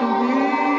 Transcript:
to be.